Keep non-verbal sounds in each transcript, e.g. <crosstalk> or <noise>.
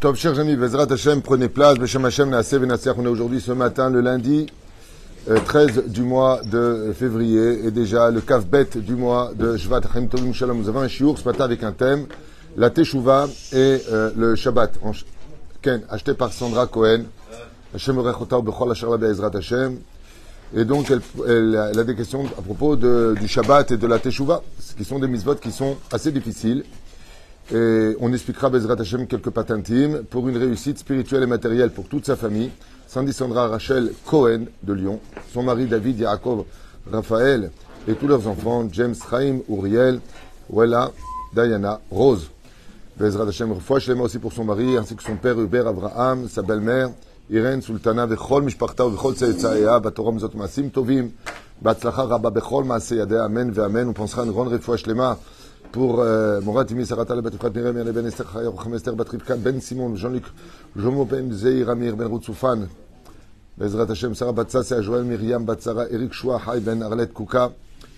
Top, chers amis, Bezrat Hashem, prenez place. Beshem Hashem. On est aujourd'hui ce matin, le lundi 13 euh, du mois de février et déjà le Kavbet du mois de Shvat Chaim Tovim Shalom. Nous avons un shiur ce matin avec un thème, la Teshuvah et euh, le Shabbat. Ken, acheté par Sandra Cohen. Hashem Bechol Asher Bezrat Hashem. Et donc, elle, a des questions à propos du Shabbat et de la Teshuvah, qui sont des mitzvot qui sont assez difficiles. Et on expliquera Bezrat Hashem quelques pattes intimes pour une réussite spirituelle et matérielle pour toute sa famille. Sandy Sandra Rachel Cohen de Lyon, son mari David Yaakov Raphaël et tous leurs enfants, James Chaim, Uriel, Wella, Diana, Rose. Bezrat Hashem Refouachlema aussi pour son mari, ainsi que son père Hubert Abraham, sa belle-mère, Irène Sultana, Vechol Mishparta, Vechol Tsaïa, Batorom Zot Masim Tovim, Batzlacha Rabba, Bechol Amen, Veamen. On pensera une grande pour euh, Morat Imi Sarata le Batifrat Miriam Yane Ben Esther Batrivkan Ben Simon Jean-Luc Jomo Ben Zeir Amir Ben Routsoufan Bezrat Hashem Sarah Batsassia Joël Myriam Batsara Eric Choua Hay Ben Arlet Kouka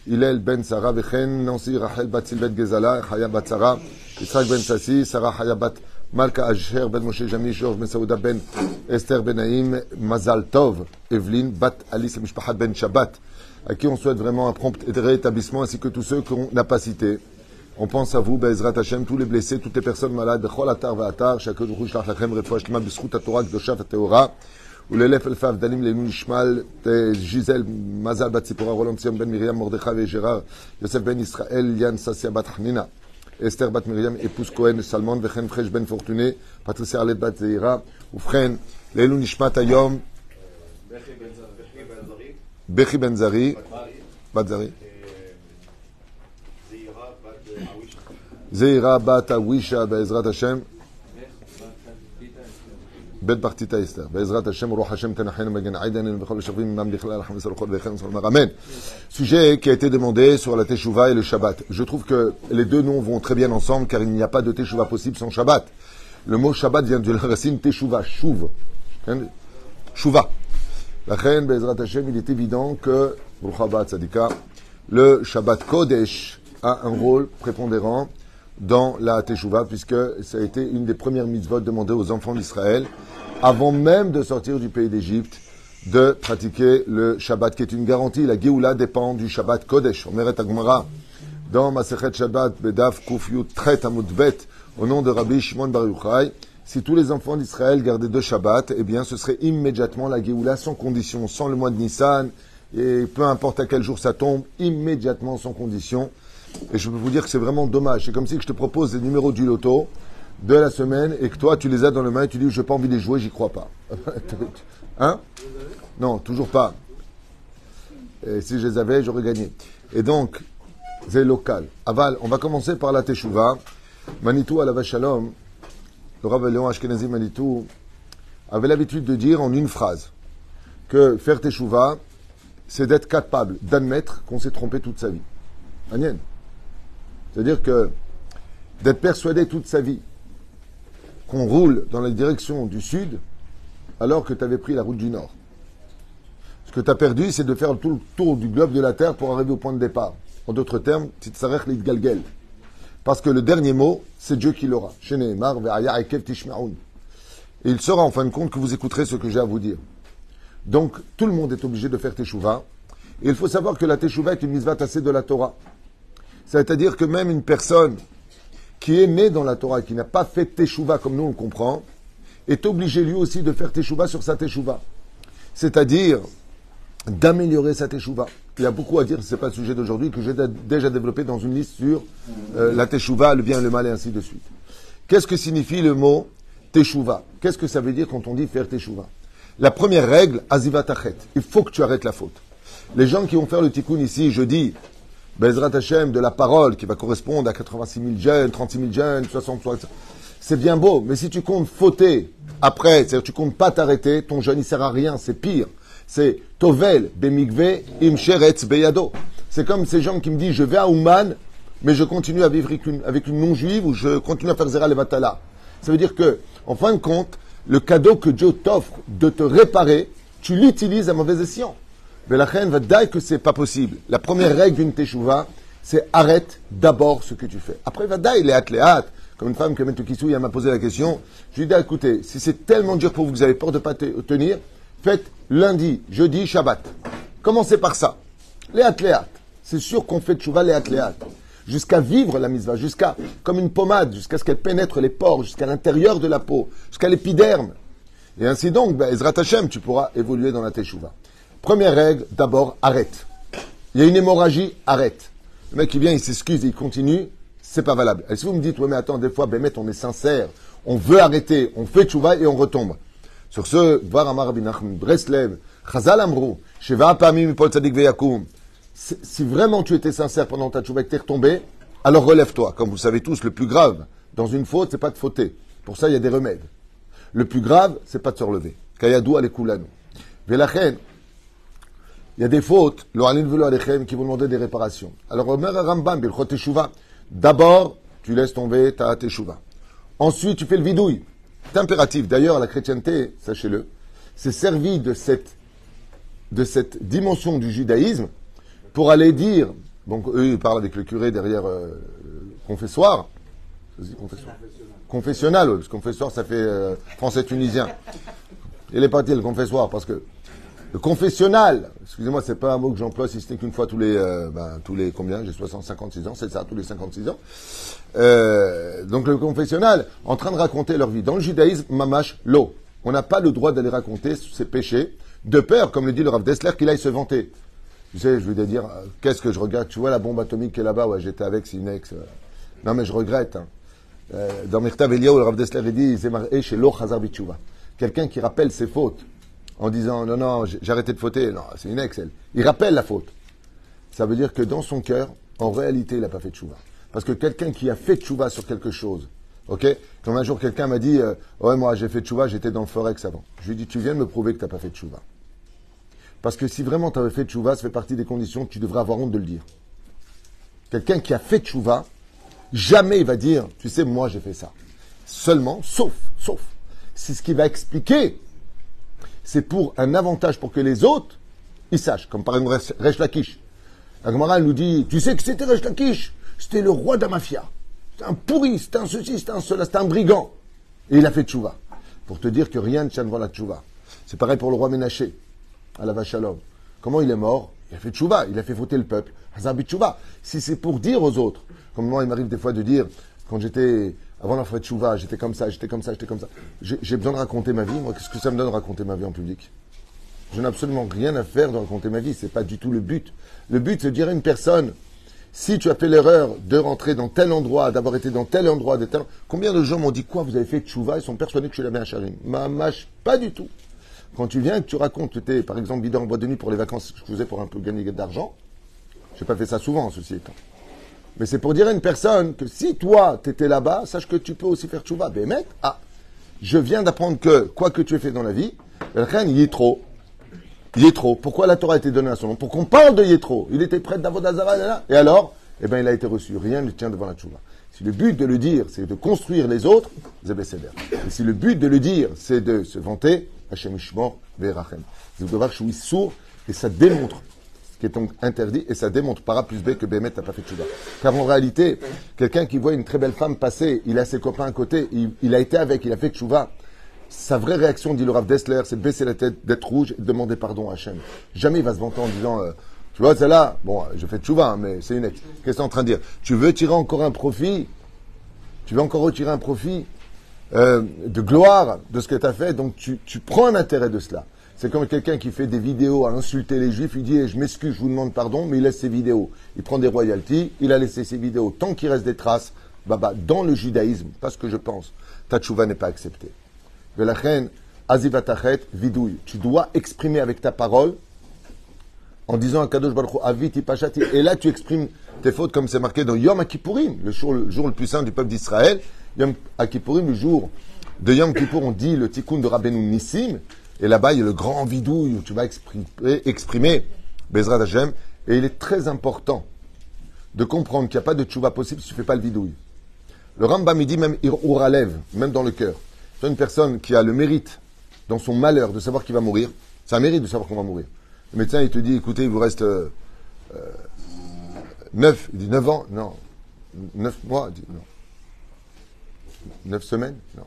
Hillel Ben Sarah Vechen Nancy Rachel Batsil Ben Gezala Chaya Batsara Israq Ben Sassi Sarah Chaya Bat Malka Asher Ben Moshe Jami Shov Ben Saouda Ben Esther Ben Naïm Mazal Tov Evelyne Bat Alice Mishpachat Ben Shabbat à qui on souhaite vraiment un prompt rétablissement ainsi que tous ceux qu'on n'a pas cités. On pense à vous, Bezrat Hashem, tous les blessés, toutes les personnes malades, Bechol Atar Va'atar, chacun de Rouge Lachem, Refoua Shlema, Bisrout Atorah, Gdosha Teora, ou l'élève Elfav, Dalim, Lenou Ishmal, Gisèle, Mazal Batsipora, Roland Ben Miriam, Mordechai et Yosef Ben Israël, Yann Sassia Bat Esther Bat Miriam, épouse Cohen, Salman, Vechen Fresh Ben Fortuné, Patricia Arlet Bat Zeira, Oufren, Leilou Nishmat Ayom, Bechi Ben Bat Zeira bat Awisha Be'ezrat Hashem. Ruach Hashem, Tenachen, Magen Aiden, Bechol Shavim, Mam Bichlal, Ham Sarokot, Vechen, Salmar. Amen. Sujet qui a été demandé sur la Teshuvah et le Shabbat. Je trouve que les deux noms vont très bien ensemble car il n'y a pas de Teshuvah possible sans Shabbat. Le mot Shabbat vient de la racine Teshuvah, Shuv. Shuva. La il est évident que, le Shabbat Kodesh a un rôle prépondérant dans la Teshuvah, puisque ça a été une des premières mitzvot demandées aux enfants d'Israël, avant même de sortir du pays d'Égypte, de pratiquer le Shabbat, qui est une garantie. La Géoula dépend du Shabbat Kodesh. Omeret Agmara, dans Masechet Shabbat, Bedaf Tret Amudbet, au nom de Rabbi Shimon Bar Yochai, si tous les enfants d'Israël gardaient deux Shabbats, eh bien, ce serait immédiatement la Géoula sans condition, sans le mois de Nissan, et peu importe à quel jour ça tombe, immédiatement sans condition. Et je peux vous dire que c'est vraiment dommage. C'est comme si je te propose des numéros du loto de la semaine et que toi, tu les as dans le main et tu dis, je n'ai pas envie de les jouer, j'y crois pas. <laughs> hein? Non, toujours pas. Et si je les avais, j'aurais gagné. Et donc, c'est local. Aval, on va commencer par la Teshuvah. Manitou à la Vachalom, le Rav Léon Ashkenazi Manitou, avait l'habitude de dire en une phrase que faire Teshuvah, c'est d'être capable d'admettre qu'on s'est trompé toute sa vie. Agnès. C'est-à-dire que d'être persuadé toute sa vie qu'on roule dans la direction du sud alors que tu avais pris la route du nord. Ce que tu as perdu, c'est de faire tout le tour du globe de la Terre pour arriver au point de départ. En d'autres termes, Tzarech Galgel. Parce que le dernier mot, c'est Dieu qui l'aura. Et il sera en fin de compte que vous écouterez ce que j'ai à vous dire. Donc, tout le monde est obligé de faire Teshuvah. Et il faut savoir que la Teshuvah est une mitzvah tassée de la Torah. C'est-à-dire que même une personne qui est née dans la Torah, qui n'a pas fait Teshuvah comme nous on le comprend, est obligé lui aussi de faire Teshuvah sur sa Teshuvah. C'est-à-dire d'améliorer sa Teshuvah. Il y a beaucoup à dire, ce n'est pas le sujet d'aujourd'hui, que j'ai déjà développé dans une liste sur euh, la Teshuvah, le bien, le mal et ainsi de suite. Qu'est-ce que signifie le mot Teshuvah Qu'est-ce que ça veut dire quand on dit faire Teshuvah La première règle, Aziva Tachet. Il faut que tu arrêtes la faute. Les gens qui vont faire le tikkun ici jeudi, Bezrat Hashem, de la parole qui va correspondre à 86 000 jeunes, 36 000 jeunes, 60, 60 c'est bien beau, mais si tu comptes fauter après, c'est-à-dire tu comptes pas t'arrêter, ton jeûne il sert à rien, c'est pire. C'est Tovel, Bemigve, Imsheretz, Beyado. C'est comme ces gens qui me disent je vais à Ouman, mais je continue à vivre avec une, avec une non-juive ou je continue à faire Zera Levatala. Ça veut dire que, en fin de compte, le cadeau que Dieu t'offre de te réparer, tu l'utilises à mauvais escient. Reine va dire que c'est pas possible. La première règle d'une teshuva, c'est arrête d'abord ce que tu fais. Après, va dire, les léat. comme une femme le kissou, elle m'a posé la question. Je lui ai dit, écoutez, si c'est tellement dur pour vous que vous avez peur de ne pas tenir, faites lundi, jeudi, Shabbat. Commencez par ça. Léat, léat. C'est sûr qu'on fait tchouva léat, léat. Jusqu'à vivre la mitzvah, jusqu'à, comme une pommade, jusqu'à ce qu'elle pénètre les pores, jusqu'à l'intérieur de la peau, jusqu'à l'épiderme. Et ainsi donc, ben, Ezrat Hashem, tu pourras évoluer dans la teshuva. Première règle, d'abord, arrête. Il y a une hémorragie, arrête. Le mec qui vient, il s'excuse, il continue, c'est pas valable. Et si vous me dites, oui, mais attends, des fois, ben, on est sincère, on veut arrêter, on fait tchouva et on retombe. Sur ce, voir Amar Breslev, Chazal Amrou, Sheva Pamim Pol Tzadik Veyakum. Si vraiment tu étais sincère pendant ta tchouva et que t'es retombé, alors relève-toi. Comme vous savez tous, le plus grave dans une faute, c'est pas de fauter. Pour ça, il y a des remèdes. Le plus grave, c'est pas de se relever. Kayadou alekulanu. Velachen, il y a des fautes, qui vont demander des réparations. Alors, Rambam. D'abord, tu laisses tomber ta Teshuva. Ensuite, tu fais le vidouille. C'est impératif. D'ailleurs, la chrétienté, sachez-le, s'est servi de cette, de cette dimension du judaïsme pour aller dire, donc eux, ils parlent avec le curé derrière euh, confessoir. confessoir. Confessionnal, parce que confessoir, ça fait euh, français tunisien. Il est parti le confessoir, parce que le confessionnal, excusez-moi, c'est pas un mot que j'emploie si ce n'est qu'une fois tous les, euh, ben, tous les combien? J'ai 56 ans, c'est ça, tous les 56 ans. Euh, donc le confessionnal, en train de raconter leur vie. Dans le judaïsme, mamash, l'eau. On n'a pas le droit d'aller raconter ses péchés, de peur, comme le dit le Rav Dessler, qu'il aille se vanter. Tu sais, je veux dire, euh, qu'est-ce que je regrette Tu vois la bombe atomique qui est là-bas, ouais, j'étais avec, c'est une ex. Non, mais je regrette. Hein. dans Mirta Eliyahu, le Rav Dessler, dit, chez l'eau Quelqu'un qui rappelle ses fautes en disant non, non, j'ai arrêté de fauter. Non, c'est une ex, elle. Il rappelle la faute. Ça veut dire que dans son cœur, en réalité, il n'a pas fait de chouva. Parce que quelqu'un qui a fait de chouva sur quelque chose, ok? Comme un jour, quelqu'un m'a dit euh, Ouais, moi, j'ai fait de chouva, j'étais dans le forex avant. Je lui ai dit Tu viens de me prouver que tu n'as pas fait de chouva. Parce que si vraiment tu avais fait de chouva, ça fait partie des conditions que tu devrais avoir honte de le dire. Quelqu'un qui a fait de chouva, jamais il va dire Tu sais, moi, j'ai fait ça. Seulement, sauf, sauf. C'est ce qui va expliquer c'est pour un avantage pour que les autres, ils sachent. Comme par exemple Resh Lakish. La nous dit, tu sais que c'était Resh Lakish? C'était le roi de la mafia. C'était un pourri, c'était un ceci, c'était un cela, c'était un brigand. Et il a fait tchouva. Pour te dire que rien ne tient devant la tchouva. C'est pareil pour le roi Ménaché, à la vache à l'homme. Comment il est mort? Il a fait tchouva, il a fait fauter le peuple. Tchouva. Si c'est pour dire aux autres, comme moi il m'arrive des fois de dire, quand j'étais avant la de chouva, j'étais comme ça, j'étais comme ça, j'étais comme ça. J'ai besoin de raconter ma vie. Moi, qu'est-ce que ça me donne de raconter ma vie en public? Je n'ai absolument rien à faire de raconter ma vie. C'est pas du tout le but. Le but, c'est de dire à une personne, si tu as fait l'erreur de rentrer dans tel endroit, d'avoir été dans tel endroit, de tel... combien de gens m'ont dit quoi Vous avez fait chouva? Ils sont persuadés que je suis la mère Ma mâche, pas du tout. Quand tu viens et que tu racontes tu es, par exemple, bidon en boîte de nuit pour les vacances que je faisais pour un peu gagner d'argent, j'ai pas fait ça souvent, ceci étant. Mais c'est pour dire à une personne que si toi, tu étais là-bas, sache que tu peux aussi faire tchouva. mec, ah, je viens d'apprendre que, quoi que tu aies fait dans la vie, le il est trop. Il est trop. Pourquoi la Torah a été donnée à son nom? Pour qu'on parle de Yétro. Il était prêt d'Avodazara, et alors? Eh bien, il a été reçu. Rien ne tient devant la tchouva. Si le but de le dire, c'est de construire les autres, Et si le but de le dire, c'est de se vanter, Hashem Ishmor Verachem. Sourd, et ça démontre qui est donc interdit, et ça démontre par A plus B que Bémet n'a pas fait tchouva. Car en réalité, quelqu'un qui voit une très belle femme passer, il a ses copains à côté, il, a été avec, il a fait tchouva. Sa vraie réaction, dit le Rav Dessler, c'est de baisser la tête, d'être rouge et de demander pardon à Hachem. Jamais il va se vanter en disant, euh, tu vois, celle-là, bon, je fais tchouva, hein, mais c'est une ex. Qu'est-ce que tu en train de dire? Tu veux tirer encore un profit? Tu veux encore retirer un profit euh, de gloire de ce que tu as fait, donc tu, tu prends un intérêt de cela. C'est comme quelqu'un qui fait des vidéos à insulter les juifs, il dit eh, Je m'excuse, je vous demande pardon, mais il laisse ses vidéos. Il prend des royalties, il a laissé ses vidéos. Tant qu'il reste des traces, bah, bah, dans le judaïsme, parce que je pense, ta n'est pas acceptée. reine, azivatachet, vidouille. Tu dois exprimer avec ta parole, en disant à Kadosh Baruch Aviti Pachati, et là tu exprimes tes fautes comme c'est marqué dans Yom Kippourim, le jour, le jour le plus saint du peuple d'Israël. Yom Kippourim, le jour de Yom Kippour, on dit le tikkun de Rabbeinu Nissim, et là-bas, il y a le grand vidouille où tu vas exprimer, exprimer Bezrat. Et il est très important de comprendre qu'il n'y a pas de tchouva possible si tu ne fais pas le vidouille. Le Rambam, il dit même lève, même dans le cœur. C'est une personne qui a le mérite, dans son malheur, de savoir qu'il va mourir. C'est un mérite de savoir qu'on va mourir. Le médecin, il te dit, écoutez, il vous reste euh, euh neuf. Il dit neuf ans? Non. Neuf mois? Il dit non. Neuf semaines? Non.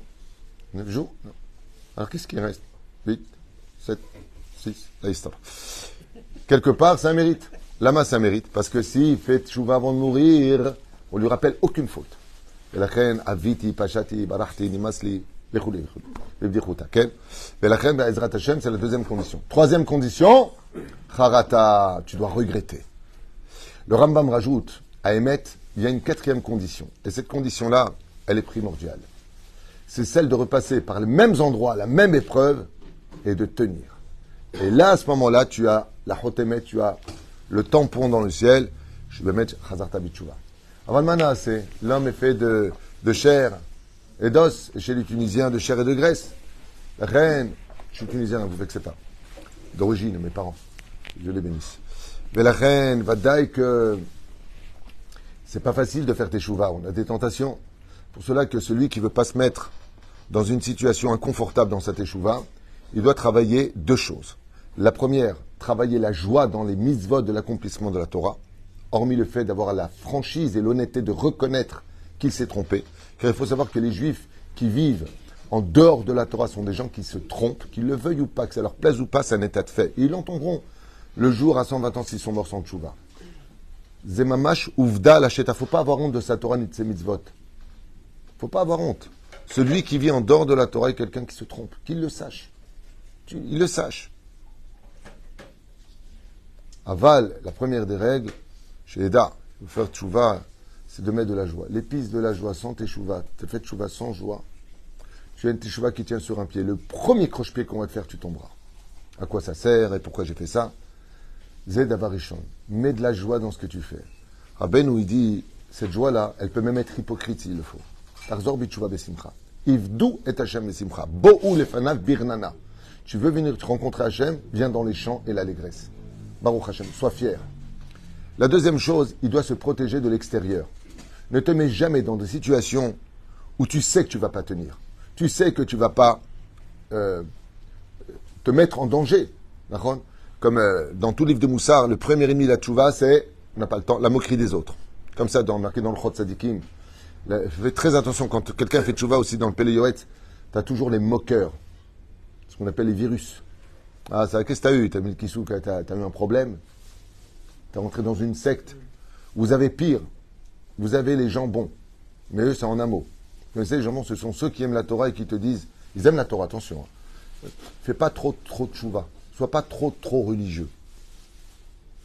Neuf jours? Non. Alors qu'est-ce qui reste? 8, 7, 6, là il stop. Quelque part, un mérite. Lama, un mérite. Parce que s'il fait tchouva avant de mourir, on lui rappelle aucune faute. Et la reine, aviti, pachati, barahti, nimasli, c'est la deuxième condition. Troisième condition, harata, tu dois regretter. Le Rambam rajoute, à Emet, il y a une quatrième condition. Et cette condition-là, elle est primordiale. C'est celle de repasser par les mêmes endroits, la même épreuve, et de tenir. Et là, à ce moment-là, tu as la Hotemet, tu as le tampon dans le ciel. Je vais mettre Khazarta Bichouva. Avant c'est l'homme est fait de, de chair et d'os. Et chez les Tunisiens, de chair et de graisse. La reine, je suis tunisien, ne vous vexez pas. D'origine, mes parents. Je les bénisse. Mais la reine, va dire que c'est pas facile de faire tes chouvas. On a des tentations. Pour cela que celui qui veut pas se mettre dans une situation inconfortable dans sa teshuva, il doit travailler deux choses. La première, travailler la joie dans les mitzvot de l'accomplissement de la Torah, hormis le fait d'avoir la franchise et l'honnêteté de reconnaître qu'il s'est trompé. Car il faut savoir que les juifs qui vivent en dehors de la Torah sont des gens qui se trompent, qu'ils le veuillent ou pas, que ça leur plaise ou pas, c'est un état de fait. Et ils l'entendront le jour à 120 ans s'ils sont morts sans tchouva. Zemamash uvda lacheta. Faut pas avoir honte de sa Torah ni de ses mitzvot. Faut pas avoir honte. Celui qui vit en dehors de la Torah est quelqu'un qui se trompe. Qu'il le sache. Il le sache. Aval, la première des règles, chez Eda, faire tchouva, c'est de mettre de la joie. L'épice de la joie sans teshuva, tu fais tchouva sans joie, tu as une teshuva qui tient sur un pied. Le premier croche-pied qu'on va te faire, tu tomberas. À quoi ça sert et pourquoi j'ai fait ça? Zed Avarishon. Mets de la joie dans ce que tu fais. Rabben, où il dit, cette joie-là, elle peut même être hypocrite s'il le faut. Tarzor besimcha. Ivdou et Hashem besimcha. Bo'u lefanav birnana. Tu veux venir te rencontrer Hachem, viens dans les champs et l'allégresse. Baruch Hashem, sois fier. La deuxième chose, il doit se protéger de l'extérieur. Ne te mets jamais dans des situations où tu sais que tu ne vas pas tenir. Tu sais que tu ne vas pas euh, te mettre en danger. Comme euh, dans tout livre de Moussard, le premier ennemi de la tchouva, c'est, on n'a pas le temps, la moquerie des autres. Comme ça, dans, marqué dans le Chot Sadikim. Fais très attention, quand quelqu'un fait tchouva aussi dans le Péléoët, tu as toujours les moqueurs. Ce qu'on appelle les virus. Ah, ça, qu'est-ce que tu as eu? Tu as mis le kissou, tu as, eu un problème? Tu es rentré dans une secte. Vous avez pire. Vous avez les gens bons. Mais eux, c'est en un mot. Vous savez, les gens bons, ce sont ceux qui aiment la Torah et qui te disent, ils aiment la Torah, attention. Hein. Fais pas trop, trop de chouva. Sois pas trop, trop religieux.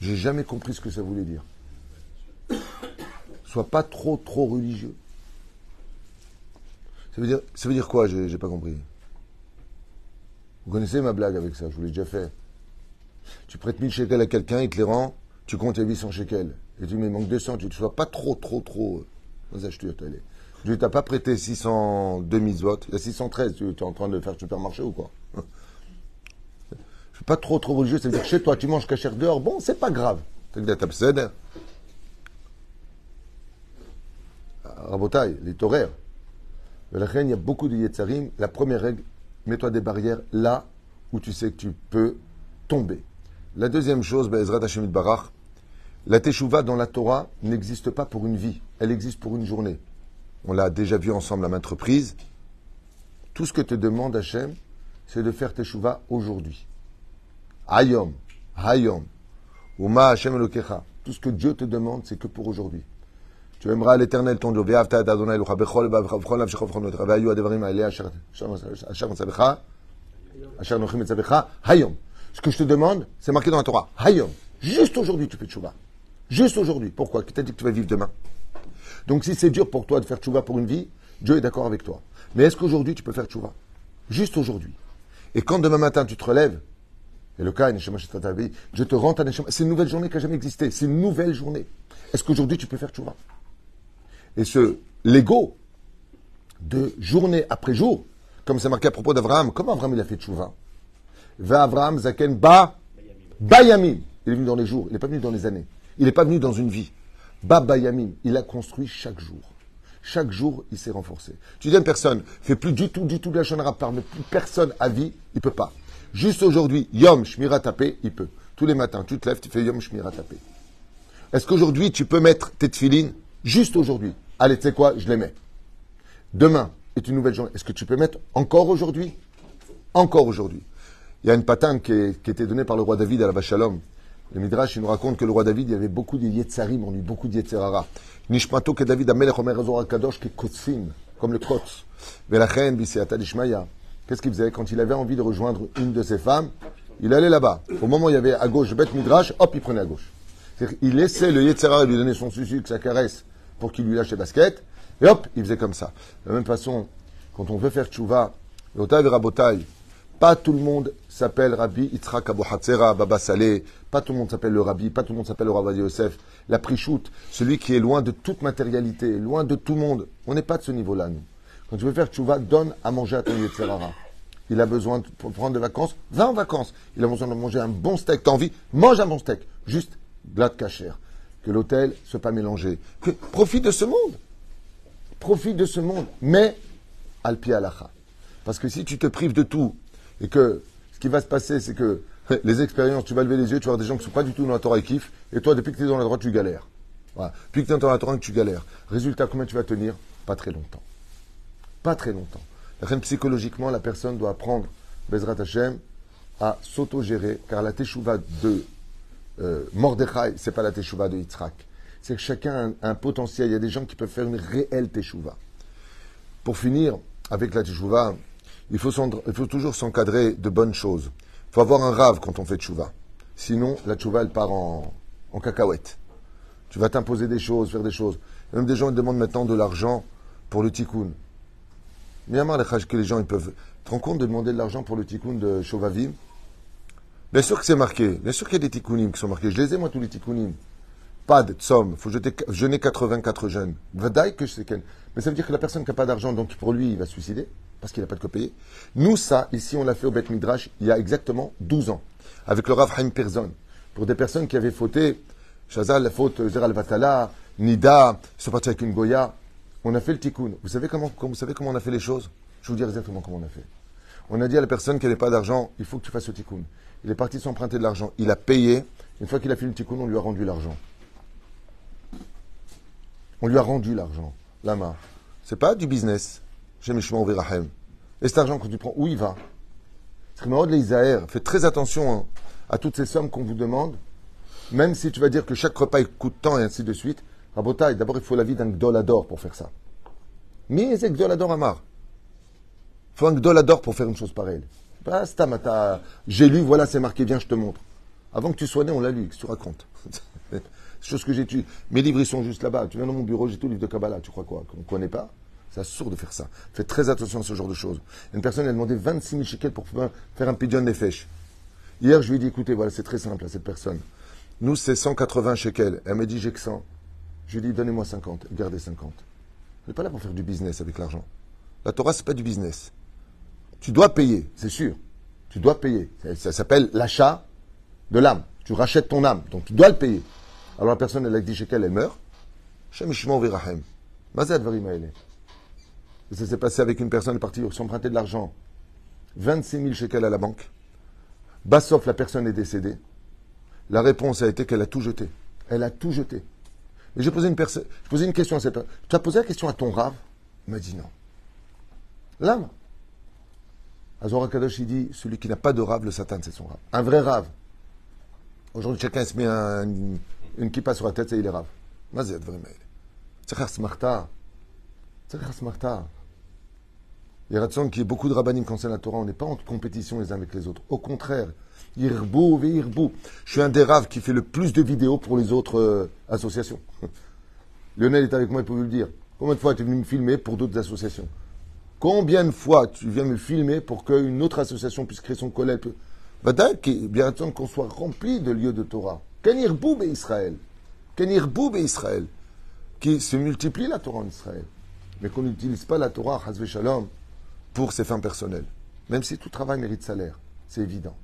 J'ai jamais compris ce que ça voulait dire. Sois pas trop, trop religieux. Ça veut dire, ça veut dire quoi? J'ai pas compris. Vous connaissez ma blague avec ça, je vous l'ai déjà fait. Tu prêtes 1000 shekels à quelqu'un, il te les rend, tu comptes à 800 shekels. Et tu dis, mais il manque 200, tu ne sois pas trop, trop, trop. Vas-y, je ne t'ai pas prêté 602 votes, il y a 613, tu es en train de faire supermarché ou quoi? Je suis pas trop, trop religieux, c'est-à-dire chez toi, tu manges cachère dehors, bon, c'est pas grave. Rabotaille, les toraires. Il y a beaucoup de yetzarim. La première règle, mets-toi des barrières là où tu sais que tu peux tomber. La deuxième chose, Ezrat Barach, la teshuva dans la Torah n'existe pas pour une vie, elle existe pour une journée. On l'a déjà vu ensemble à maintes reprises. Tout ce que te demande Hachem, c'est de faire teshuva aujourd'hui. Hayom, Hayom, Uma Hachem Elokecha. Tout ce que Dieu te demande, c'est que pour aujourd'hui. Tu aimeras l'éternel ton Dieu. Ce que je te demande, c'est marqué dans la Torah. Hayom. Juste aujourd'hui, tu fais tchouva. Juste aujourd'hui. Pourquoi? Qui t'a dit que tu vas vivre demain? Donc, si c'est dur pour toi de faire tchouva pour une vie, Dieu est d'accord avec toi. Mais est-ce qu'aujourd'hui, tu peux faire tchouva Juste aujourd'hui. Et quand demain matin, tu te relèves, et le cas, je te rends ta C'est une nouvelle journée qui n'a jamais existé. C'est une nouvelle journée. Est-ce qu'aujourd'hui, tu peux faire tchouva et ce l'ego de journée après jour, comme c'est marqué à propos d'Abraham, comment Abraham il a fait tchouva? Va Abraham Zaken Ba Bayamim. Il est venu dans les jours, il n'est pas venu dans les années. Il n'est pas venu dans une vie. Ba Bayamim. Il a construit chaque jour. Chaque jour, il s'est renforcé. Tu dis à une personne, fais plus du tout, du tout de la chaîne part, mais plus personne à vie, il peut pas. Juste aujourd'hui, Yom Shmira Tapé, il peut. Tous les matins, tu te lèves, tu fais Yom Shmira Tapé. Est-ce qu'aujourd'hui, tu peux mettre tes tefilines? Juste aujourd'hui. Allez, tu sais quoi? Je les mets. Demain, est une nouvelle journée. Est-ce que tu peux mettre encore aujourd'hui? Encore aujourd'hui. Il y a une patente qui, était donnée par le roi David à la Bachalom. Le Midrash, il nous raconte que le roi David, il y avait beaucoup de Yetzarim on lui, beaucoup de Yetzerara. Nishmato que David Amelech Kadosh, qui comme le Kotz. Velachen, Biseata Dishmaya. Qu'est-ce qu'il faisait? Quand il avait envie de rejoindre une de ses femmes, il allait là-bas. Au moment où il y avait à gauche Beth Midrash, hop, il prenait à gauche. Il laissait le Yetzerara lui donner son sucre, sa caresse, pour qu'il lui lâche les baskets, et hop, il faisait comme ça. De la même façon, quand on veut faire tchouva, l'otav rabotai, pas tout le monde s'appelle Rabbi Yitzhak Hatzera, Baba Saleh, pas tout le monde s'appelle le Rabbi, pas tout le monde s'appelle le Rabbi Yosef. La prichoute, celui qui est loin de toute matérialité, loin de tout le monde. On n'est pas de ce niveau-là, nous. Quand tu veux faire tchouva, donne à manger à ton Yetzerara. Il a besoin de prendre des vacances, va en vacances. Il a besoin de manger un bon steak, t'as envie, mange un bon steak. Juste, glad cachère. Que l'hôtel ne soit pas mélangé. Profite de ce monde. Profite de ce monde. Mais, al alacha. Parce que si tu te prives de tout et que ce qui va se passer, c'est que <laughs> les expériences, tu vas lever les yeux, tu vas voir des gens qui ne sont pas du tout dans la Torah et kiffent, et toi, depuis que tu es dans la droite, tu galères. Voilà. Depuis que tu es dans la Torah, tu galères. Résultat, combien tu vas tenir? Pas très longtemps. Pas très longtemps. Psychologiquement, la personne doit apprendre, Bezrat Hashem, à s'auto-gérer, car la teshuva de euh, Mordechai, c'est pas la teshuva de Yitzhak. C'est que chacun a un, potentiel. Il y a des gens qui peuvent faire une réelle teshuva. Pour finir, avec la teshuva, il faut, toujours s'encadrer de bonnes choses. Il faut avoir un rave quand on fait tchouva. Sinon, la tchouva, elle part en, cacahuète. Tu vas t'imposer des choses, faire des choses. Même des gens ils demandent maintenant de l'argent pour le tikkun. Bien que les gens ils peuvent. Tu te rends compte de demander de l'argent pour le tikkun de Shovavim? Bien sûr que c'est marqué. Bien sûr qu'il y a des tikkunim qui sont marqués. Je les ai, moi, tous les tikkunim. Pas de. Il faut jeter, jeûner 84 jeunes. Vadaï que je sais qu'elle. Mais ça veut dire que la personne qui n'a pas d'argent, donc pour lui, il va se suicider parce qu'il n'a pas de quoi. Nous, ça, ici, on l'a fait au Beth Midrash il y a exactement 12 ans, avec le Rav Haim Perzon, pour des personnes qui avaient fauté, Shazal, la faute, Zeral Vatala, Nida, ils sont partis avec une Goya. On a fait le tikkun. Vous savez comment, vous savez comment on a fait les choses? Je vous dire exactement comment on a fait. On a dit à la personne qui n'avait pas d'argent, il faut que tu fasses le tikkun. Il est parti s'emprunter de l'argent. Il a payé. Une fois qu'il a fait le tikkun, on lui a rendu l'argent. On lui a rendu l'argent. Lama. C'est pas du business. Et cet argent, quand tu prends, où il va Faites très attention hein, à toutes ces sommes qu'on vous demande. Même si tu vas dire que chaque repas coûte tant et ainsi de suite. Rabotaï, d'abord il faut la vie d'un gdolador pour faire ça. Mais c'est gdolador amar. Faut un gdolador pour faire une chose pareille. J'ai lu, voilà, c'est marqué, viens, je te montre. Avant que tu sois né, on l'a lu, que tu racontes <laughs> Chose que tué. Mes livres, ils sont juste là-bas. Tu viens dans mon bureau, j'ai tout le livre de Kabbalah. Tu crois quoi? Qu'on ne connaît pas? C'est sourd de faire ça. Faites très attention à ce genre de choses. Une personne a demandé 26 000 shekels pour faire un pigeon des fèches. Hier, je lui ai dit, écoutez, voilà, c'est très simple à cette personne. Nous, c'est 180 shekels. Elle m'a dit, j'ai que 100. Je lui ai dit, donnez-moi 50, gardez 50. On n'est pas là pour faire du business avec l'argent. La Torah, c'est pas du business. Tu dois payer, c'est sûr. Tu dois payer. Ça, s'appelle l'achat de l'âme. Tu rachètes ton âme, donc tu dois le payer. Alors la personne, elle a dit shekels, elle meurt. Virahem. Mazad ça s'est passé avec une personne partie s'emprunter de l'argent. 26 000 shekels à la banque. Bassoff, la personne est décédée. La réponse a été qu'elle a tout jeté. Elle a tout jeté. Mais j'ai posé une, posé une question à cette personne. Tu as posé la question à ton rave? Il m'a dit non. L'âme. Azora Kadosh, il dit celui qui n'a pas de rave, le Satan, c'est son rave. Un vrai rave. Aujourd'hui, chacun se met une kippa sur la tête et il est rave. Mazet, vraiment. C'est smarta. Smarta. Il y a qu'il y ait beaucoup de rabbinim concernant la Torah. On n'est pas en compétition les uns avec les autres. Au contraire, irbou, irbou. Je suis un des raves qui fait le plus de vidéos pour les autres euh, associations. <laughs> Lionel est avec moi, il peut vous le dire. Combien de fois es venu me filmer pour d'autres associations? Combien de fois tu viens me filmer pour qu'une autre association puisse créer son collègue bien qu'on soit rempli de lieux de Torah. Kenir Boub et Israël. Kenir Boub Israël. Qui se multiplie la Torah en Israël. Mais qu'on n'utilise pas la Torah, Hazve Shalom, pour ses fins personnelles. Même si tout travail mérite salaire, c'est évident.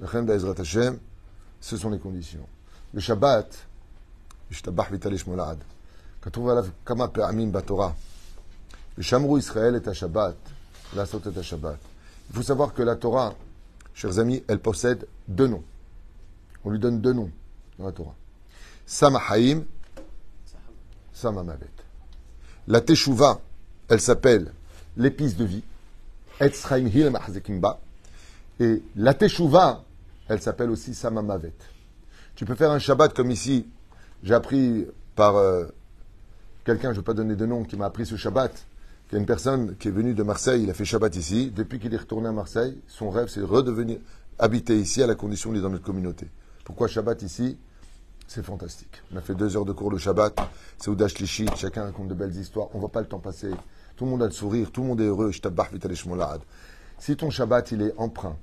Le Chem Hashem, ce sont les conditions. Le Shabbat, quand on va kama pe'amim batorah, Shamrou Israël est à Shabbat, la Sot est à Shabbat. Il faut savoir que la Torah, chers amis, elle possède deux noms. On lui donne deux noms dans la Torah. Sama Haim, Sama Mavet. La Teshuvah, elle s'appelle l'épice de vie. Etzraim Hil Mahzekimba. Et la Teshuvah, elle s'appelle aussi Samamavet. Tu peux faire un Shabbat comme ici. J'ai appris par euh, quelqu'un, je ne vais pas donner de nom, qui m'a appris ce Shabbat. Il y a une personne qui est venue de Marseille, il a fait Shabbat ici. Depuis qu'il est retourné à Marseille, son rêve, c'est de redevenir habiter ici à la condition d'être dans notre communauté. Pourquoi Shabbat ici? C'est fantastique. On a fait deux heures de cours le Shabbat. C'est Oudash Lichit. Chacun raconte de belles histoires. On ne voit pas le temps passer. Tout le monde a le sourire. Tout le monde est heureux. Si ton Shabbat, il est empreint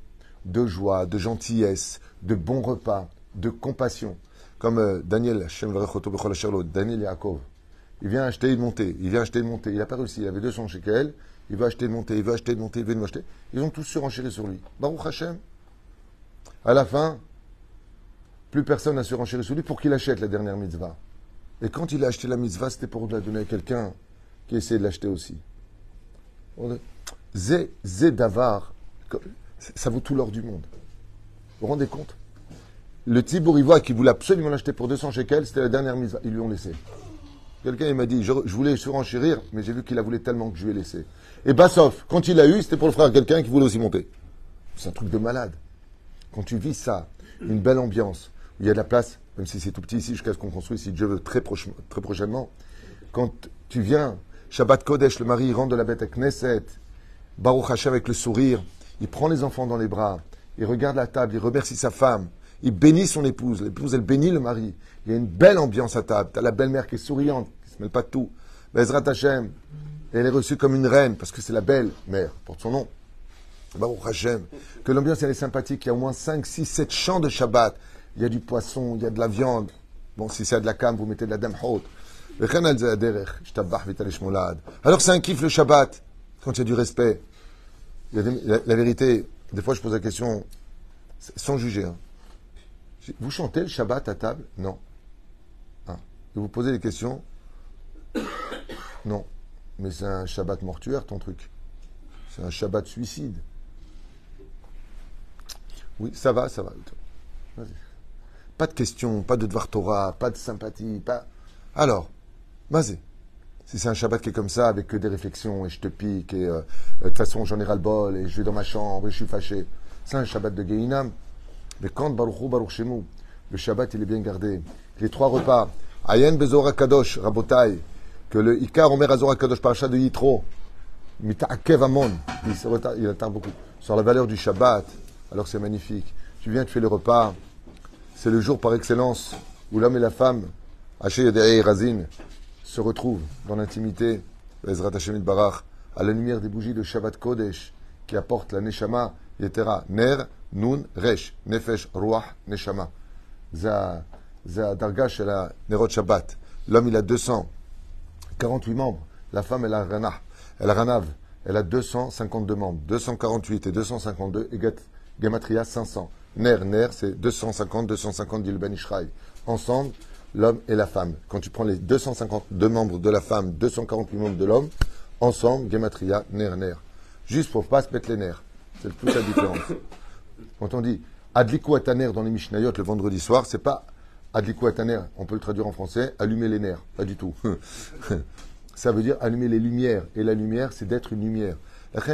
de joie, de gentillesse, de bons repas, de compassion, comme euh, Daniel, Daniel Yaakov, il vient acheter une montée, il vient acheter une montée, il n'a pas réussi, il avait 200 shekels, il veut acheter une montée, il veut acheter une montée, il veut acheter. Ils ont tous surenchéri sur lui. Baruch Hashem. À la fin, plus personne n'a surenchéri sur lui pour qu'il achète la dernière mitzvah. Et quand il a acheté la mitzvah, c'était pour la donner à quelqu'un qui essayait de l'acheter aussi. Zé, zé davar, ça vaut tout l'or du monde. Vous vous rendez compte? Le Tibour qui voulait absolument l'acheter pour 200 shekels, c'était la dernière mise. Ils lui ont laissé. Quelqu'un m'a dit, je, voulais surenchérir, mais j'ai vu qu'il a voulu tellement que je lui ai laissé. Et Bassoff, quand il a eu, c'était pour le frère quelqu'un qui voulait aussi monter. C'est un truc de malade. Quand tu vis ça, une belle ambiance, où il y a de la place, même si c'est tout petit ici, jusqu'à ce qu'on construise, si Dieu veut, très, très prochainement, quand tu viens, Shabbat Kodesh, le mari rentre de la bête à Knesset, Baruch Hashem avec le sourire, il prend les enfants dans les bras, il regarde la table, il remercie sa femme, il bénit son épouse, l'épouse elle bénit le mari. Il y a une belle ambiance à table. Tu as la belle-mère qui est souriante, mêle pas tout. Bezrat Hashem, elle est reçue comme une reine parce que c'est la belle mère, porte son nom. Baruch Hashem, que l'ambiance elle est sympathique, il y a au moins 5, 6, 7 champs de Shabbat. Il y a du poisson, il y a de la viande. Bon, si c'est de la cam, vous mettez de la dame haute. Alors c'est un kiff le Shabbat, quand il y a du respect la, vérité, des fois je pose la question sans juger. Hein. Vous chantez le Shabbat à table? Non. Hein. Et vous posez des questions Non. Mais c'est un Shabbat mortuaire ton truc. C'est un Shabbat suicide. Oui, ça va, ça va. Pas de questions, pas de devoir Torah, pas de sympathie, pas. Alors, vas-y. Si c'est un Shabbat qui est comme ça, avec que des réflexions, et je te pique, et euh, de toute façon j'en ai ras-le-bol, et je vais dans ma chambre, et je suis fâché, c'est un Shabbat de Geinam. Mais quand Baruch Baruch le Shabbat il est bien gardé. Les trois repas, Ayen Bezora Kadosh, Rabotai, que le Ikar Omer Azora Kadosh, parachat de Yitro, Mita'akev Amon, il atteint beaucoup, sur la valeur du Shabbat, alors c'est magnifique. Tu viens, tu fais le repas, c'est le jour par excellence où l'homme et la femme, Haché Razin, se retrouve dans l'intimité, Ezrat à la lumière des bougies de Shabbat Kodesh, qui apportent la Neshama, Yetera, Ner, Nun, Resh, Nefesh, Ruach, Neshama. Za, za Darga la Nerot Shabbat. L'homme, il a 248 membres. La femme, elle a Rana, elle a Ranav. Elle a 252 membres. 248 et 252 et Gematria 500. Ner, Ner, c'est 250, 250 dit le Ensemble, l'homme et la femme. Quand tu prends les 252 membres de la femme, 248 membres de l'homme, ensemble, gematria, ner, ner. Juste pour pas se mettre les nerfs. C'est toute la différence. Quand on dit adliku ataner dans les Mishnayot le vendredi soir, c'est pas adliku ataner, on peut le traduire en français, allumer les nerfs. Pas du tout. <laughs> ça veut dire allumer les lumières. Et la lumière, c'est d'être une lumière.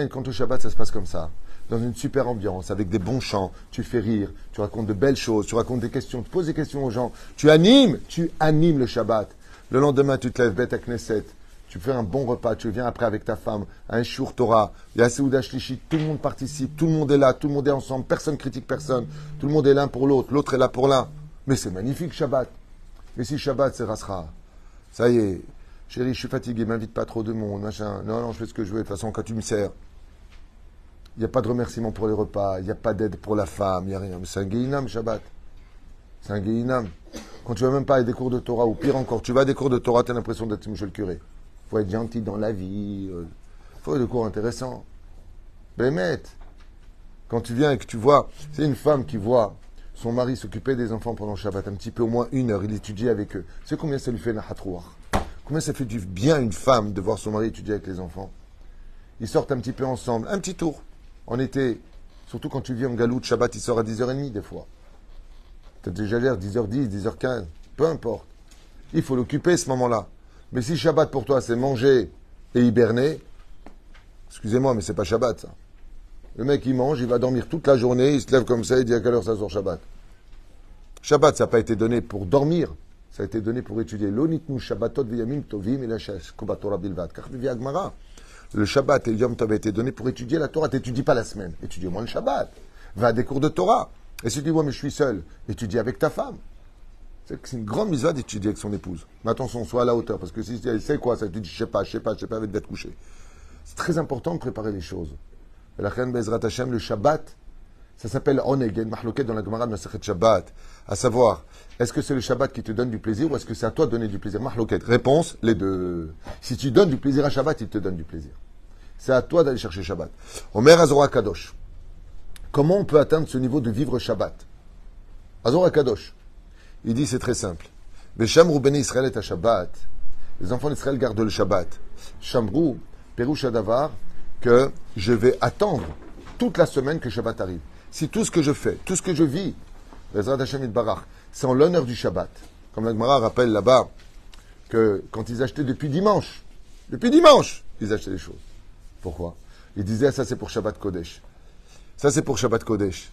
Quand au Shabbat, ça se passe comme ça dans une super ambiance, avec des bons chants, tu fais rire, tu racontes de belles choses, tu racontes des questions, tu poses des questions aux gens, tu animes, tu animes le Shabbat. Le lendemain, tu te lèves, bête à Knesset, tu fais un bon repas, tu viens après avec ta femme, un Shur Torah, il y a Seouda Shlishi, tout le monde participe, tout le monde est là, tout le monde est ensemble, personne critique personne, tout le monde est l'un pour l'autre, l'autre est là pour l'un. Mais c'est magnifique Shabbat. Mais si Shabbat c'est Rasra, ça y est, chérie, je suis fatigué, m'invite pas trop de monde, machin. Non, non, je fais ce que je veux, de toute façon, quand tu me sers, il n'y a pas de remerciement pour les repas, il n'y a pas d'aide pour la femme, il n'y a rien. Mais c'est un Geinam, Shabbat. C'est un Geinam. Quand tu vas même pas à des cours de Torah, ou pire encore, tu vas à des cours de Torah, tu as l'impression d'être le curé. Faut être gentil dans la vie. Euh, faut des cours intéressants. Bémet. Quand tu viens et que tu vois, c'est une femme qui voit son mari s'occuper des enfants pendant Shabbat, un petit peu au moins une heure, il étudie avec eux. C'est combien ça lui fait Nahatrouar? Combien ça fait du bien une femme de voir son mari étudier avec les enfants? Ils sortent un petit peu ensemble, un petit tour en été, surtout quand tu vis en Galoute, Shabbat, il sort à 10h30 des fois. Peut-être déjà l'air 10h10, 10h15, peu importe. Il faut l'occuper ce moment-là. Mais si Shabbat pour toi, c'est manger et hiberner, excusez-moi, mais c'est pas Shabbat ça. Le mec il mange, il va dormir toute la journée, il se lève comme ça, il dit à quelle heure ça sort Shabbat. Shabbat, ça n'a pas été donné pour dormir, ça a été donné pour étudier. Shabbatot tovim le Shabbat et Yom Tov a été donné pour étudier la Torah. T'étudies pas la semaine, étudie au moins le Shabbat. Va à des cours de Torah. Et si tu dis, moi, mais je suis seul, étudie avec ta femme. C'est une grande misère d'étudier avec son épouse. Mais attention, sois à la hauteur, parce que si tu sais quoi, ça te dit, je sais pas, je sais pas, je sais pas, avec d'être couché. C'est très important de préparer les choses. La le Shabbat, ça s'appelle Oneg, il dans la Gemara de Shabbat. À savoir, est-ce que c'est le Shabbat qui te donne du plaisir ou est-ce que c'est à toi de donner du plaisir? Mahloket. Réponse, les deux. Si tu donnes du plaisir à Shabbat, il te donne du plaisir. C'est à toi d'aller chercher Shabbat. Omer Azora Kadosh. Comment on peut atteindre ce niveau de vivre Shabbat? Azora Kadosh. Il dit c'est très simple. Shabbat. Les enfants d'Israël gardent le Shabbat. Shamrou, Perouche Davar, que je vais attendre toute la semaine que Shabbat arrive. Si tout ce que je fais, tout ce que je vis, c'est en l'honneur du Shabbat. Comme la rappelle là-bas que quand ils achetaient depuis dimanche, depuis dimanche, ils achetaient des choses. Pourquoi? Ils disaient, ça c'est pour Shabbat Kodesh. Ça c'est pour Shabbat Kodesh.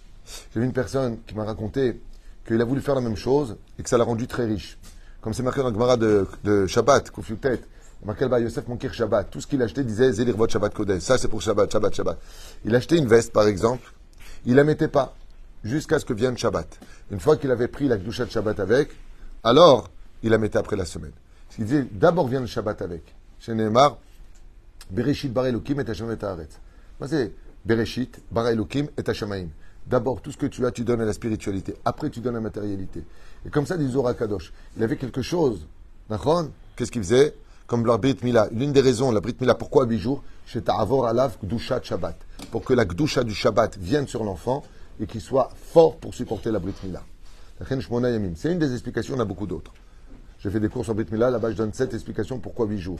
J'ai vu une personne qui m'a raconté qu'il a voulu faire la même chose et que ça l'a rendu très riche. Comme c'est marqué dans la Gemara de, de Shabbat, Kofiutet, marqué Yosef Monkir Shabbat. Tout ce qu'il achetait disait Zélirvot Shabbat Kodesh. Ça c'est pour Shabbat, Shabbat, Shabbat. Il achetait une veste par exemple, il la mettait pas jusqu'à ce que vienne Shabbat. Une fois qu'il avait pris la douche de Shabbat avec, alors il la mettait après la semaine. Il disait d'abord vient le Shabbat avec. Chez Neymar, Bereshit bar Elohim et Hashem et C'est Bereshit bar et. D'abord, tout ce que tu as, tu donnes à la spiritualité. Après, tu donnes à la matérialité. Et comme ça, dit Zohar Kadosh. Il avait quelque chose. Qu'est-ce qu'il faisait? Comme la Brit Mila. L'une des raisons, la Brit Mila, pourquoi 8 jours C'est Ta'avor Alav Gdusha Shabbat. Pour que la Gdusha du Shabbat vienne sur l'enfant et qu'il soit fort pour supporter la Brit Mila. C'est une des explications, on a beaucoup d'autres. J'ai fait des cours sur Brit Mila, là-bas je donne sept explications pourquoi huit jours.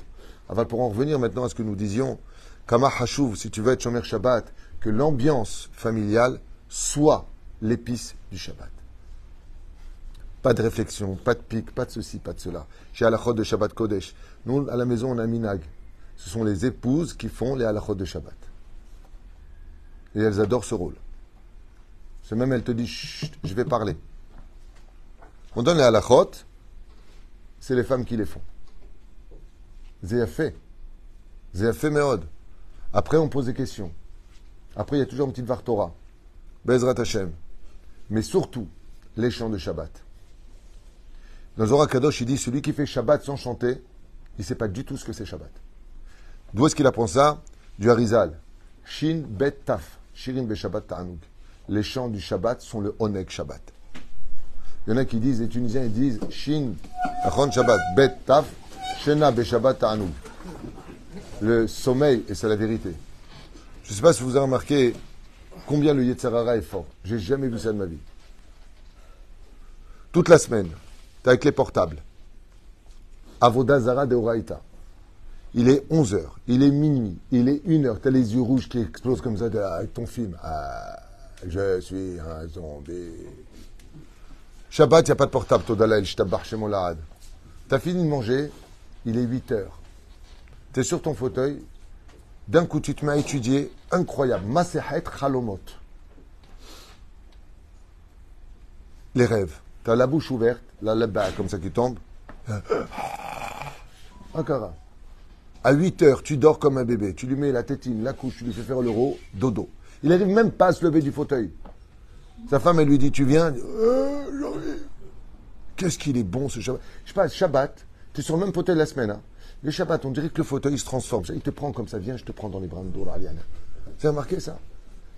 Alors pour en revenir maintenant à ce que nous disions, Kama Hashuv, si tu veux être Shomer Shabbat, que l'ambiance familiale soit l'épice du Shabbat. Pas de réflexion, pas de pique, pas de ceci, pas de cela. J'ai halachot de Shabbat Kodesh. Nous, à la maison, on a minag. Ce sont les épouses qui font les halachot de Shabbat. Et elles adorent ce rôle. C'est même, elle te dit, Chut, je vais parler. On donne les halachot, c'est les femmes qui les font. Zéafé. Zéafé Meod. Après, on pose des questions. Après, il y a toujours une petite Vartora. Bezrat Hashem. Mais surtout, les chants de Shabbat. Dans Zohar Kadosh, il dit celui qui fait Shabbat sans chanter, il ne sait pas du tout ce que c'est Shabbat. D'où est-ce qu'il apprend ça? Du Harizal. Shin Bet Taf. Shirin Be Shabbat. Les chants du Shabbat sont le Oneg Shabbat. Il y en a qui disent, les Tunisiens, ils disent Shin, Achon Shabbat, Bet Taf, Shena Be Shabbat Ta'anug. Le sommeil, et c'est la vérité. Je ne sais pas si vous avez remarqué combien le Yetzerara est fort. J'ai jamais vu ça de ma vie. Toute la semaine, tu avec les portables. Avodazara de Oraita. Il est 11h, il est minuit, il est 1h, tu as les yeux rouges qui explosent comme ça avec ton film. Ah, je suis un zombie. Shabbat, il n'y a pas de portable, Todalel, je t'abarre chez mon Tu as fini de manger, il est 8 h Tu es sur ton fauteuil, d'un coup tu te mets à étudier, incroyable, Masehet Chalomot. Les rêves. Tu as la bouche ouverte, la leba comme ça qui tombe. Ankara. À 8 heures, tu dors comme un bébé. Tu lui mets la tétine, la couche, tu lui fais faire l'euro, dodo. Il n'arrive même pas à se lever du fauteuil. Sa femme, elle lui dit, tu viens euh, Qu'est-ce qu'il est bon ce Shabbat Je sais pas, Shabbat, tu es sur le même fauteuil la semaine. Hein. Le Shabbat, on dirait que le fauteuil se transforme. Il te prend comme ça, viens, je te prends dans les bras de Aliana. Vous avez remarqué ça?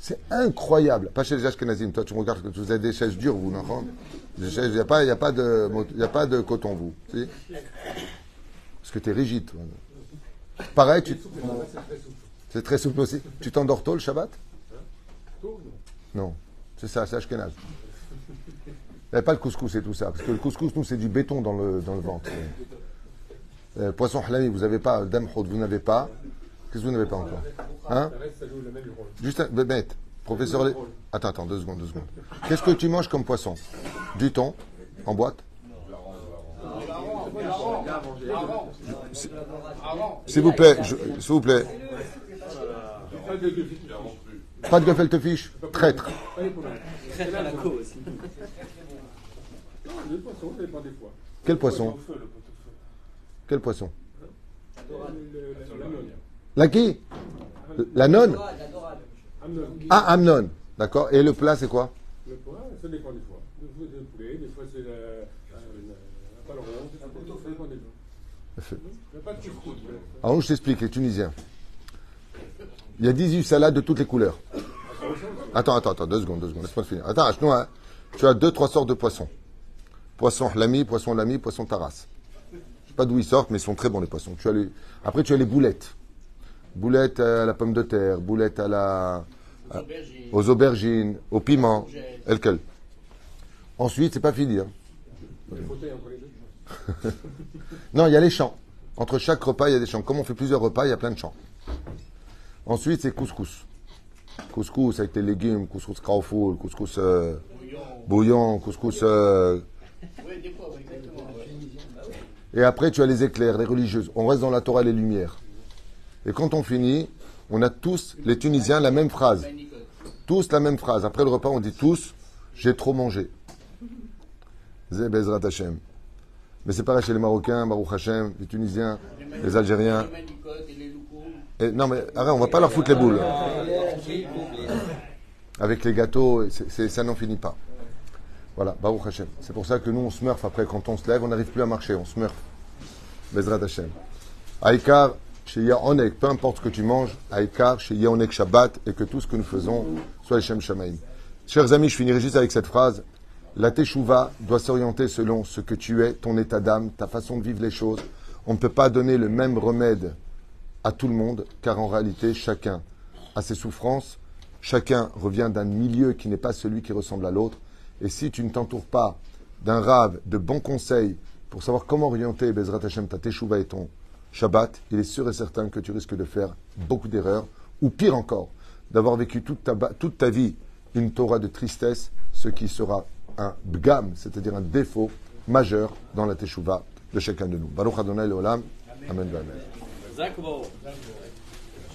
C'est incroyable. Pas chez les Ashkenazim. Toi, tu regardes vous avez des chaises dures, vous, non Il n'y a, pas, a, de, a pas de coton, vous. Parce que tu es rigide. Pareil, tu. C'est très souple aussi. Tu t'endors tôt le Shabbat? Non. C'est ça, c'est Ashkenaz. Il n'y a pas le couscous et tout ça. Parce que le couscous, nous, c'est du béton dans le, dans le ventre. Euh, poisson halami, vous n'avez pas. Dame vous n'avez pas. Qu'est-ce que vous n'avez pas encore Hein Juste un. Bête. Professeur. Attends, attends, deux secondes, deux secondes. Qu'est-ce que tu manges comme poisson Du thon En boîte S'il vous plaît, s'il vous plaît. Pas de gefilte fiche Traître. Traître à la cause. Quel poisson Quel poisson La qui? La nonne Ah, Amnon. D'accord. Et le plat, c'est quoi? Le plat, ça dépend des fois. Des fois, c'est le poulet, des fois, c'est la paleron, ça dépend des fois. Alors, je t'explique, les Tunisiens. Il y a 18 salades de toutes les couleurs. Attends, attends, attends, deux secondes, deux secondes, laisse-moi finir. Attends, nous, hein. tu as deux, trois sortes de poissons. Poisson lami, poisson lami, poisson taras. Je sais pas d'où ils sortent, mais ils sont très bons les poissons. Tu as les... Après, tu as les boulettes. Boulettes à la pomme de terre, boulettes à la... aux aubergines, au piment, quel Ensuite, c'est pas fini. Hein. <laughs> non, il y a les champs. Entre chaque repas, il y a des champs. Comme on fait plusieurs repas, il y a plein de champs. Ensuite, c'est couscous. Couscous avec les légumes, couscous kraofoul, couscous euh, bouillon, couscous euh, et après, tu as les éclairs, les religieuses. On reste dans la Torah et les Lumières. Et quand on finit, on a tous, les Tunisiens, la même phrase. Tous la même phrase. Après le repas, on dit tous, j'ai trop mangé. Zebezrat Hashem. Mais c'est pareil chez les Marocains, Baruch Hashem, les Tunisiens, les Algériens. Et, non, mais arrête, on va pas leur foutre les boules. Avec les gâteaux, ça n'en finit pas. Voilà, Baruch Hashem. C'est pour ça que nous, on se après. Quand on se lève, on n'arrive plus à marcher, on se. Bezrat Hashem. Aïkar, chez Yahonek, peu importe ce que tu manges, Aïkar, chez Yahonek Shabbat, et que tout ce que nous faisons soit Shem Shamaim. Chers amis, je finirai juste avec cette phrase. La Teshuvah doit s'orienter selon ce que tu es, ton état d'âme, ta façon de vivre les choses. On ne peut pas donner le même remède à tout le monde, car en réalité, chacun a ses souffrances, chacun revient d'un milieu qui n'est pas celui qui ressemble à l'autre. Et si tu ne t'entoures pas d'un rave de bons conseils pour savoir comment orienter Bezrat Hashem, ta teshuva et ton Shabbat, il est sûr et certain que tu risques de faire beaucoup d'erreurs, ou pire encore, d'avoir vécu toute ta, vie une Torah de tristesse, ce qui sera un bgam, c'est-à-dire un défaut majeur dans la teshuva de chacun de nous. Baruch Adonai Amen. Amen.